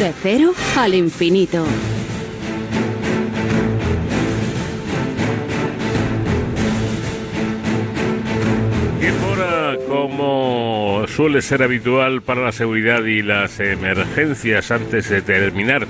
De cero al infinito. como suele ser habitual para la seguridad y las emergencias, antes de terminar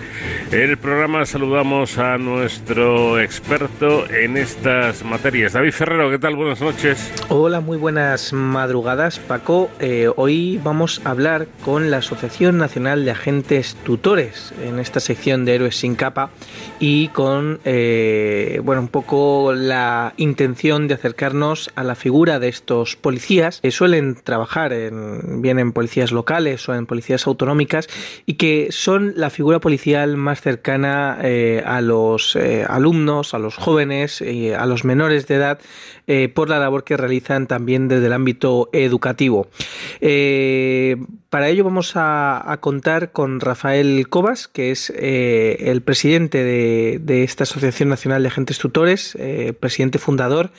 el programa saludamos a nuestro experto en estas materias. David Ferrero, ¿qué tal? Buenas noches. Hola, muy buenas madrugadas, Paco. Eh, hoy vamos a hablar con la Asociación Nacional de Agentes Tutores en esta sección de Héroes sin capa y con, eh, bueno, un poco la intención de acercarnos a la figura de estos policías que suelen trabajar en, bien en policías locales o en policías autonómicas y que son la figura policial más cercana eh, a los eh, alumnos, a los jóvenes, y a los menores de edad, eh, por la labor que realizan también desde el ámbito educativo. para ello vamos a, contar con Rafael Cobas, que es el presidente de, de, esta Asociación Nacional de Agentes Tutores, presidente fundador.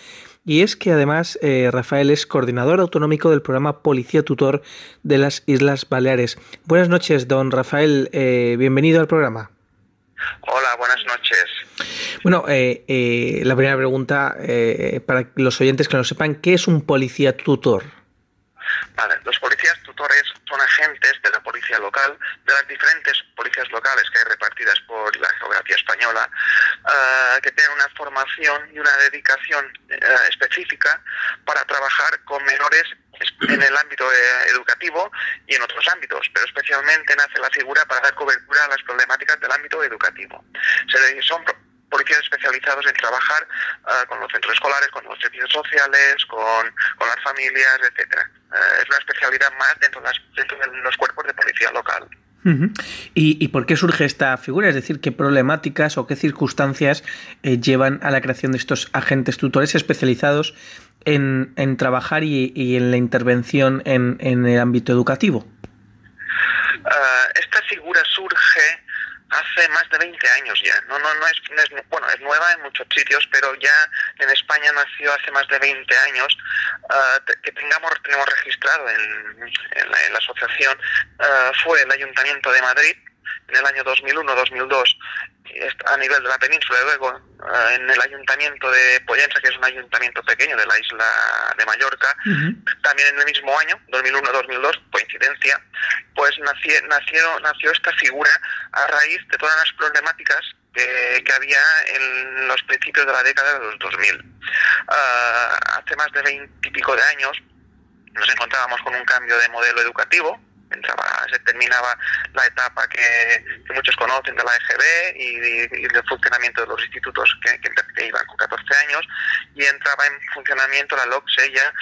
Y es que además Rafael es coordinador autonómico del programa Policía Tutor de las Islas Baleares. Buenas noches, don Rafael. bienvenido al programa. Hola, buenas noches. Bueno, eh, eh, la primera pregunta eh, para los oyentes que no sepan, ¿qué es un policía tutor? Vale, los policías tutores son agentes de la policía local, de las diferentes policías locales que hay repartidas por la geografía española, que tienen una formación y una dedicación específica para trabajar con menores en el ámbito eh, educativo y en otros ámbitos, pero especialmente nace la figura para dar cobertura a las problemáticas del ámbito educativo. Policías especializados en trabajar ah, con los centros escolares, con los servicios sociales, con, las familias, etcétera. Eh, es una especialidad más dentro, de los cuerpos de policía local. ¿Y, por qué surge esta figura? Es decir, ¿qué problemáticas o qué circunstancias eh, llevan a la creación de estos agentes tutores especializados en, en trabajar y, en la intervención en, en el ámbito educativo? Ah, esta figura surge hace más de 20 años ya. No, no, no es, bueno, es nueva en muchos sitios, pero ya en España nació hace más de 20 años. Ah, que tengamos tenemos registrado en, en, la, asociación ah, fue el Ayuntamiento de Madrid en el año 2001-2002 a nivel de la península y luego eh, en el ayuntamiento de Pollensa, que es un ayuntamiento pequeño de la isla de Mallorca, también en el mismo año, 2001-2002, coincidencia, pues nació, nació esta figura a raíz de todas las problemáticas que, había en los principios de la década de los 2000. Ah, hace más de veintipico de años nos encontrábamos con un cambio de modelo educativo, se terminaba la etapa que, muchos conocen de la EGB y, el funcionamiento de los institutos que, que, iban con 14 años y entraba en funcionamiento la LOCSE ya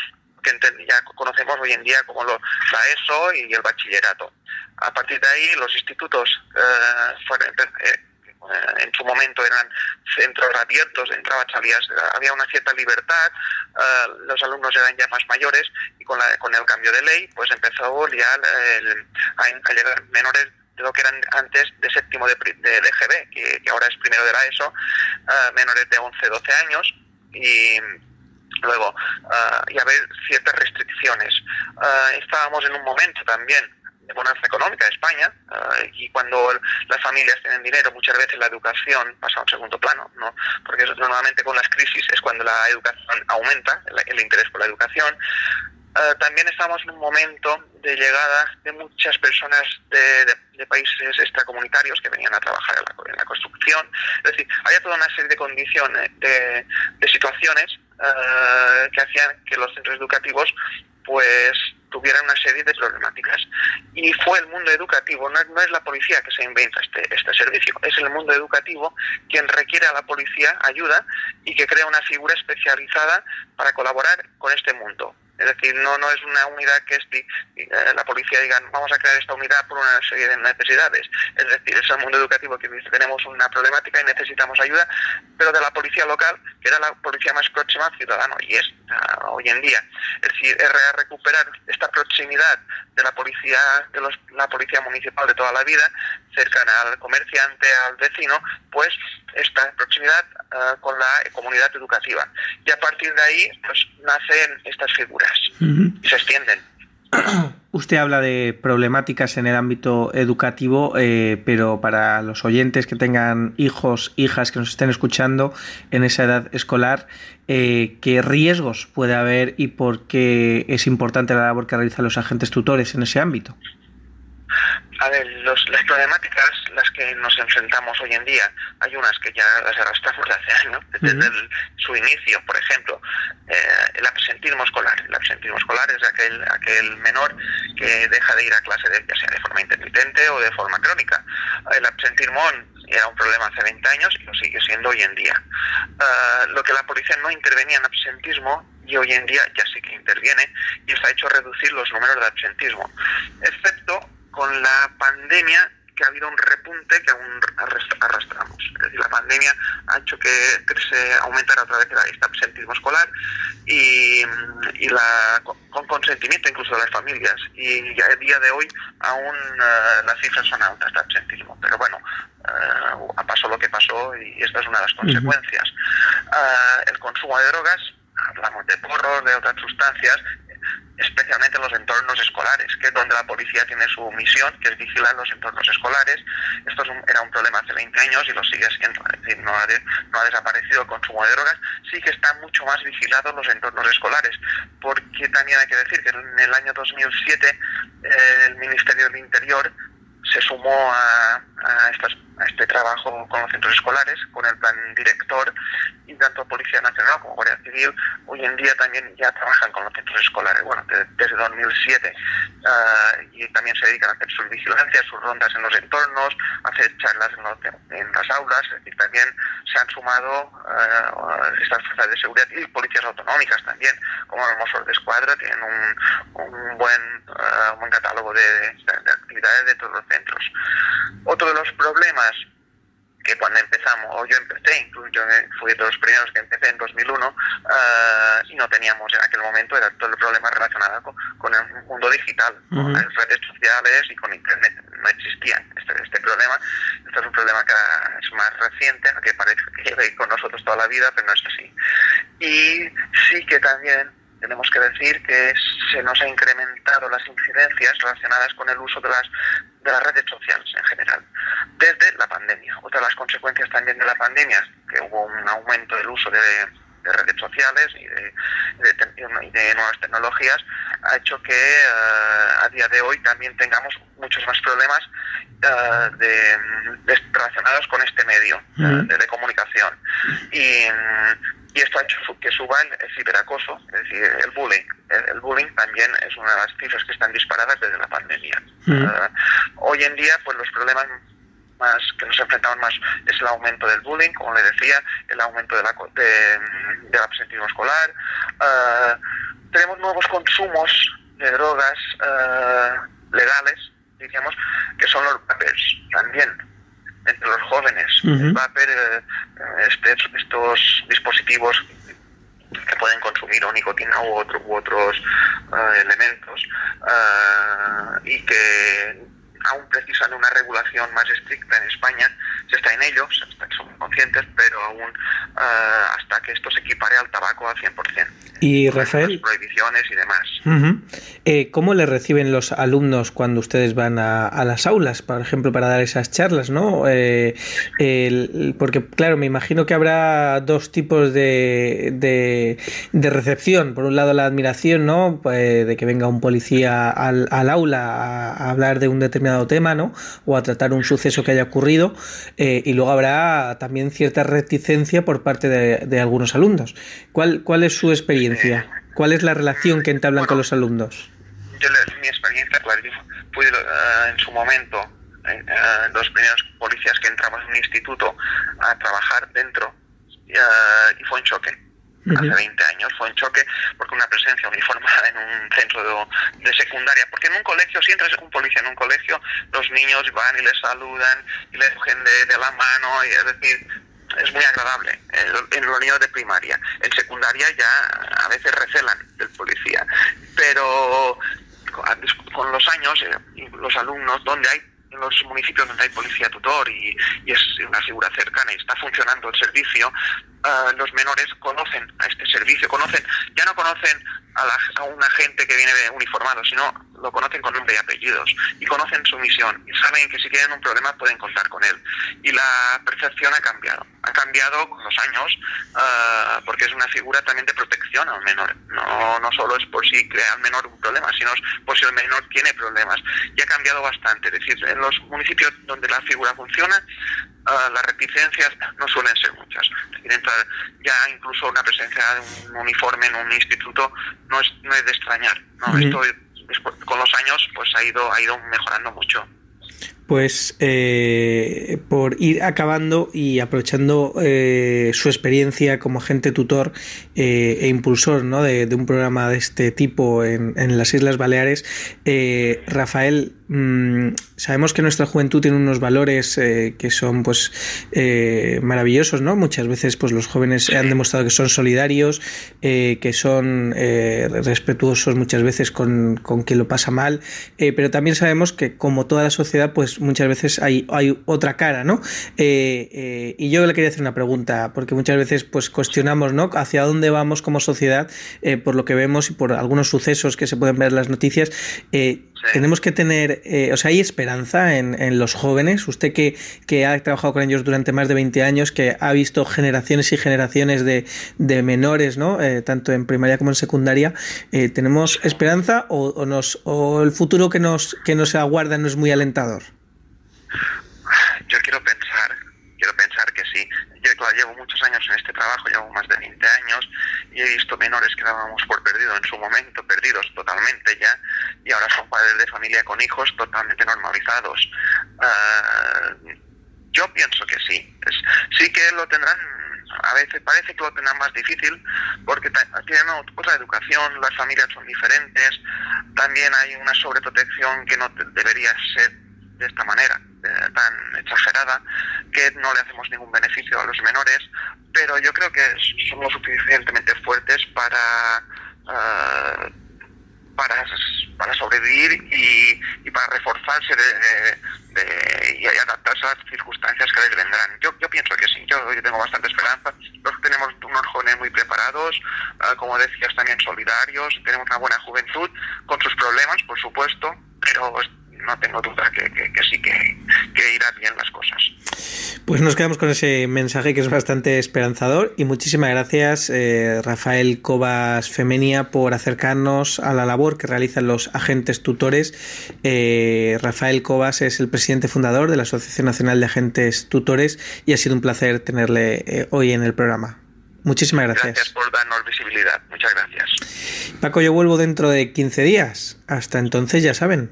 que ya conocemos hoy en día como lo, la ESO y el bachillerato. A partir de ahí los institutos eh, fueron, eh, eh, en su momento eran centros abiertos, entraba, salías, había una cierta libertad, eh, los alumnos eran ya más mayores y con, la, con el cambio de ley pues empezó ya a, llegar menores de lo que eran antes de séptimo de, de, EGB, que, ahora es primero de la ESO, eh, menores de 11, 12 años y luego y haber ciertas restricciones. estábamos en un momento también de bonanza económica de España eh, y cuando las familias tienen dinero muchas veces la educación pasa a un segundo plano, ¿no? porque normalmente con las crisis es cuando la educación aumenta, el, interés por la educación. Eh, también estamos en un momento de llegada de muchas personas de, países extracomunitarios que venían a trabajar en la, construcción. Es decir, había toda una serie de condiciones, de, situaciones eh, que hacían que los centros educativos pues tuvieran una serie de problemáticas. Y fue el mundo educativo, no, es la policía que se inventa este, este servicio, es el mundo educativo quien requiere a la policía ayuda y que crea una figura especializada para colaborar con este mundo. Es decir, no, no es una unidad que es, eh, la policía diga, vamos a crear esta unidad por una serie de necesidades. Es decir, es el mundo educativo que dice, tenemos una problemática y necesitamos ayuda, pero de la policía local, que era la policía más próxima al ciudadano, y es uh, hoy en día. Es decir, es recuperar esta proximidad de la policía, de la policía municipal de toda la vida, cercana al comerciante, al vecino, pues esta proximidad uh, con la comunidad educativa. Y a partir de ahí, pues nacen estas figuras y se extienden. Usted habla de problemáticas en el ámbito educativo, eh, pero para los oyentes que tengan hijos, hijas que nos estén escuchando en esa edad escolar, eh, ¿qué riesgos puede haber y por qué es importante la labor que realizan los agentes tutores en ese ámbito? A ver, las problemáticas las que nos enfrentamos hoy en día, hay unas que ya las arrastramos hace años, desde su inicio, por ejemplo, eh, el absentismo escolar. El absentismo escolar es aquel, aquel menor que deja de ir a clase, de, ya sea de forma intermitente o de forma crónica. El absentismo era un problema hace 20 años y lo sigue siendo hoy en día. Eh, lo que la policía no intervenía en absentismo y hoy en día ya sí que interviene y está hecho reducir los números de absentismo, excepto con la pandemia que ha habido un repunte que aún arrastramos. Es decir, la pandemia ha hecho que, se aumentara otra vez el absentismo escolar y, la, con consentimiento incluso de las familias. Y ya a día de hoy aún uh, las cifras son altas de absentismo. Pero bueno, uh, pasó lo que pasó y esta es una de las consecuencias. Uh, el consumo de drogas, hablamos de porros, de otras sustancias, especialmente en los entornos escolares, que es donde la policía tiene su misión, que es vigilar los entornos escolares. Esto era un problema hace 20 años y lo sigue siendo, es decir, no ha, no ha desaparecido el consumo de drogas, sí que están mucho más vigilados los entornos escolares, porque también hay que decir que en el año 2007 eh, el Ministerio del Interior se sumó a, a, este trabajo con los centros escolares, con el plan director, y tanto Policía Nacional como Guardia Civil hoy en día también ya trabajan con los centros escolares, bueno, desde 2007, ah, y también se dedican a hacer sus vigilancias, sus rondas en los entornos, hacer charlas en, las aulas, es decir, también se han sumado ah, estas fuerzas de seguridad y policías autonómicas también, como los Mossos de Escuadra, tienen un, buen, ah, buen catálogo de, de actividades de todos los centros. Otro de los problemas que cuando empezamos, o yo empecé, incluso yo fui de los primeros que empecé en 2001, eh, y no teníamos en aquel momento, era todo el problema relacionado con, el mundo digital, con las redes sociales y con Internet. No existía este, este problema. Este es un problema que es más reciente, que parece que lleva con nosotros toda la vida, pero no es así. Y sí que también tenemos que decir que se nos ha incrementado las incidencias relacionadas con el uso de las, de las redes sociales en general, desde la pandemia. Otra de las consecuencias también de la pandemia que hubo un aumento del uso de, redes sociales y de, de, nuevas tecnologías, ha hecho que eh, a día de hoy también tengamos muchos más problemas uh, de, relacionados con este medio de, comunicación. Y y esto ha hecho que suba el, ciberacoso, es decir, el bullying. El, bullying también es una de las cifras que están disparadas desde la pandemia. Mm. Hoy en día, pues los problemas más que nos enfrentamos más es el aumento del bullying, como le decía, el aumento de la, de, del absentismo escolar. Ah, tenemos nuevos consumos de drogas ah, legales, digamos, que son los papers también entre los jóvenes. Va a haber eh, este, estos dispositivos que pueden consumir o nicotina u, otro, u otros eh, elementos eh, y que aún precisan una regulación más estricta en España. Se está en ello, somos conscientes, pero aún hasta que esto se equipare al tabaco al 100%. Y Rafael. prohibiciones y demás. Eh, ¿Cómo le reciben los alumnos cuando ustedes van a, las aulas, por ejemplo, para dar esas charlas, no? Eh, porque, claro, me imagino que habrá dos tipos de, de, recepción. Por un lado, la admiración, ¿no? Pues, de que venga un policía al, aula a, hablar de un determinado tema, ¿no? O a tratar un suceso que haya ocurrido. Eh, y luego habrá también cierta reticencia por parte de, de algunos alumnos. ¿Cuál, ¿Cuál es su experiencia? ¿Cuál es la relación que entablan con los alumnos? Yo, mi experiencia, claro, fui uh, en su momento uh, los primeros policías que entramos en un instituto a trabajar dentro uh, y fue un choque. Hace 20 años fue un choque porque una presencia uniformada en un centro de, secundaria, porque en un colegio, si entras un policía en un colegio, los niños van y les saludan y les cogen de, de la mano, y es decir, es muy agradable en los niños de primaria. En secundaria ya a veces recelan del policía, pero con los años, eh, los alumnos, donde hay en los municipios donde hay policía tutor y, es una figura cercana y está funcionando el servicio, eh, los menores conocen a este servicio, conocen, ya no conocen a, la, a un agente que viene uniformado, sino lo conocen con nombre y apellidos y conocen su misión y saben que si tienen un problema pueden contar con él. Y la percepción ha cambiado, ha cambiado con los años uh, porque es una figura también de protección al menor. No, no solo es por si crea al menor un problema, sino por si el menor tiene problemas. Y ha cambiado bastante. Es decir, en los municipios donde la figura funciona, uh, las reticencias no suelen ser muchas. Ya incluso una presencia de un uniforme en un instituto no es, no es de extrañar. ¿no? Esto con los años pues ha ido, ha ido mejorando mucho pues eh, por ir acabando y aprovechando eh, su experiencia como agente tutor eh, e impulsor ¿no? de, un programa de este tipo en, las Islas Baleares, Rafael, mm, sabemos que nuestra juventud tiene unos valores que son pues maravillosos, ¿no? Muchas veces pues los jóvenes han demostrado que son solidarios, que son respetuosos muchas veces con, con quien lo pasa mal, pero también sabemos que como toda la sociedad pues muchas veces hay, hay otra cara, ¿no? Eh, eh, y yo le quería hacer una pregunta, porque muchas veces pues cuestionamos, ¿no? Hacia dónde vamos como sociedad, eh, por lo que vemos y por algunos sucesos que se pueden ver en las noticias. Tenemos que tener, o sea, hay esperanza en, los jóvenes. Usted que, que, ha trabajado con ellos durante más de 20 años, que ha visto generaciones y generaciones de, de menores, ¿no? tanto en primaria como en secundaria, ¿tenemos esperanza o, o, nos, o el futuro que nos, que nos aguarda no es muy alentador? Yo quiero pensar, quiero pensar que sí. Yo llevo muchos años en este trabajo, llevo más de 20 años y he visto menores que dábamos por perdido en su momento, perdidos totalmente ya, y ahora son padres de familia con hijos totalmente normalizados. Uh, yo pienso que sí. sí que lo tendrán a veces parece que lo tendrán más difícil porque tienen otra educación, las familias son diferentes, también hay una sobreprotección que no debería ser de esta manera, eh, tan exagerada, que no le hacemos ningún beneficio a los menores, pero yo creo que somos suficientemente fuertes para, uh, para, para, sobrevivir y, y para reforzarse de, y adaptarse a las circunstancias que les vendrán. Yo, yo pienso que sí, yo, tengo bastante esperanza. Los tenemos unos jóvenes muy preparados, uh, como decías, también solidarios, tenemos una buena juventud, con sus problemas, por supuesto, pero no tengo duda que, sí que, irán bien las cosas. Pues nos quedamos con ese mensaje que es bastante esperanzador y muchísimas gracias eh, Rafael Cobas Femenia por acercarnos a la labor que realizan los agentes tutores. Eh, Rafael Cobas es el presidente fundador de la Asociación Nacional de Agentes Tutores y ha sido un placer tenerle eh, hoy en el programa. Muchísimas gracias. Gracias por darnos visibilidad. Muchas gracias. Paco, yo vuelvo dentro de 15 días. Hasta entonces, ya saben,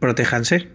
protéjanse.